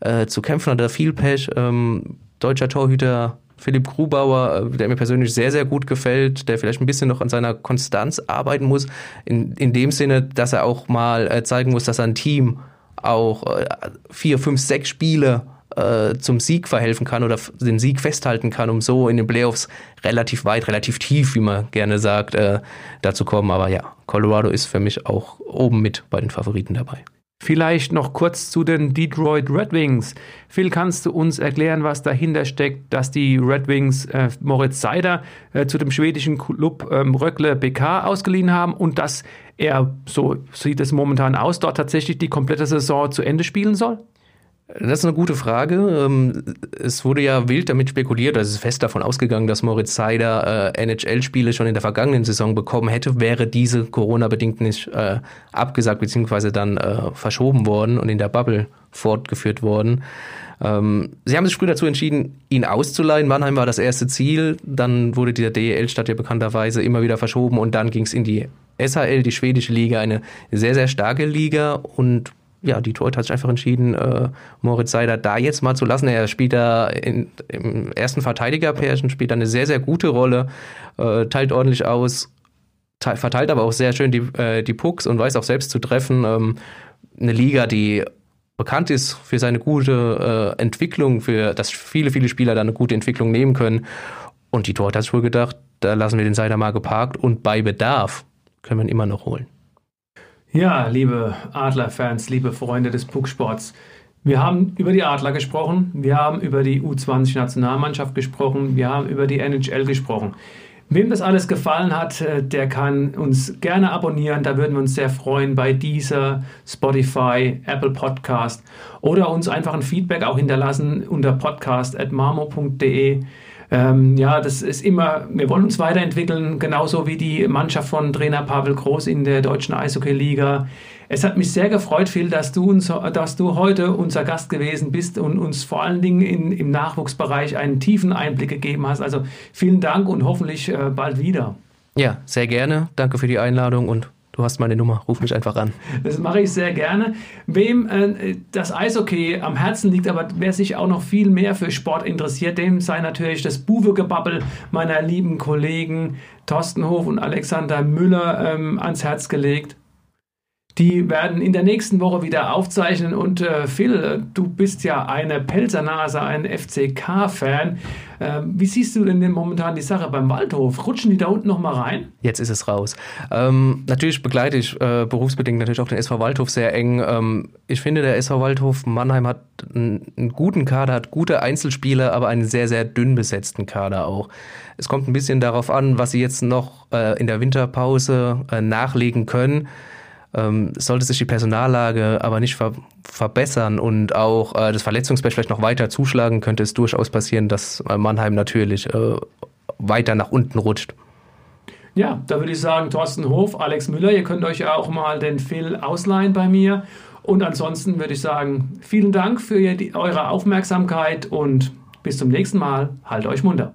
äh, zu kämpfen, hatte viel Pech. Ähm, deutscher Torhüter Philipp Grubauer, äh, der mir persönlich sehr, sehr gut gefällt, der vielleicht ein bisschen noch an seiner Konstanz arbeiten muss, in, in dem Sinne, dass er auch mal äh, zeigen muss, dass er ein Team auch äh, vier, fünf, sechs Spiele äh, zum Sieg verhelfen kann oder den Sieg festhalten kann, um so in den Playoffs relativ weit, relativ tief, wie man gerne sagt, äh, dazu kommen. Aber ja, Colorado ist für mich auch oben mit bei den Favoriten dabei. Vielleicht noch kurz zu den Detroit Red Wings. Phil, kannst du uns erklären, was dahinter steckt, dass die Red Wings äh, Moritz Seider äh, zu dem schwedischen Club ähm, Röckle BK ausgeliehen haben und dass er, so sieht es momentan aus, dort tatsächlich die komplette Saison zu Ende spielen soll? Das ist eine gute Frage. Ähm, es wurde ja wild damit spekuliert, also es ist fest davon ausgegangen, dass Moritz Seider äh, NHL-Spiele schon in der vergangenen Saison bekommen hätte, wäre diese Corona-bedingt nicht äh, abgesagt bzw. dann äh, verschoben worden und in der Bubble fortgeführt worden. Ähm, sie haben sich früh dazu entschieden, ihn auszuleihen. Mannheim war das erste Ziel. Dann wurde die DEL-Stadt ja bekannterweise immer wieder verschoben und dann ging es in die SHL, die schwedische Liga, eine sehr, sehr starke Liga und ja, Detroit hat sich einfach entschieden, äh, Moritz Seider da jetzt mal zu lassen. Er spielt da in, im ersten Verteidigerpärchen, spielt da eine sehr, sehr gute Rolle, äh, teilt ordentlich aus, verteilt aber auch sehr schön die, äh, die Pucks und weiß auch selbst zu treffen. Ähm, eine Liga, die bekannt ist für seine gute äh, Entwicklung, für dass viele, viele Spieler da eine gute Entwicklung nehmen können. Und Detroit hat sich wohl gedacht, da lassen wir den Seider mal geparkt und bei Bedarf können wir ihn immer noch holen. Ja, liebe Adler-Fans, liebe Freunde des Pucksports, wir haben über die Adler gesprochen, wir haben über die U20-Nationalmannschaft gesprochen, wir haben über die NHL gesprochen. Wem das alles gefallen hat, äh, der kann uns gerne abonnieren. Da würden wir uns sehr freuen bei dieser Spotify, Apple Podcast oder uns einfach ein Feedback auch hinterlassen unter podcast.marmo.de. Ähm, ja, das ist immer, wir wollen uns weiterentwickeln, genauso wie die Mannschaft von Trainer Pavel Groß in der deutschen Eishockey-Liga. Es hat mich sehr gefreut, Phil, dass du, uns, dass du heute unser Gast gewesen bist und uns vor allen Dingen in, im Nachwuchsbereich einen tiefen Einblick gegeben hast. Also vielen Dank und hoffentlich äh, bald wieder. Ja, sehr gerne. Danke für die Einladung und Du hast meine Nummer, ruf mich einfach an. Das mache ich sehr gerne. Wem äh, das Eishockey am Herzen liegt, aber wer sich auch noch viel mehr für Sport interessiert, dem sei natürlich das Buwe-Gebabbel meiner lieben Kollegen Thorsten Hof und Alexander Müller ähm, ans Herz gelegt. Die werden in der nächsten Woche wieder aufzeichnen. Und äh, Phil, du bist ja eine Pelzernase, ein FCK-Fan. Äh, wie siehst du denn momentan die Sache beim Waldhof? Rutschen die da unten nochmal rein? Jetzt ist es raus. Ähm, natürlich begleite ich äh, berufsbedingt natürlich auch den SV Waldhof sehr eng. Ähm, ich finde, der SV Waldhof Mannheim hat einen, einen guten Kader, hat gute Einzelspieler, aber einen sehr, sehr dünn besetzten Kader auch. Es kommt ein bisschen darauf an, was sie jetzt noch äh, in der Winterpause äh, nachlegen können ähm, sollte sich die Personallage aber nicht ver verbessern und auch äh, das Verletzungsbett vielleicht noch weiter zuschlagen, könnte es durchaus passieren, dass äh, Mannheim natürlich äh, weiter nach unten rutscht. Ja, da würde ich sagen, Thorsten Hof, Alex Müller, ihr könnt euch auch mal den Phil ausleihen bei mir. Und ansonsten würde ich sagen, vielen Dank für eure Aufmerksamkeit und bis zum nächsten Mal. Halt euch munter.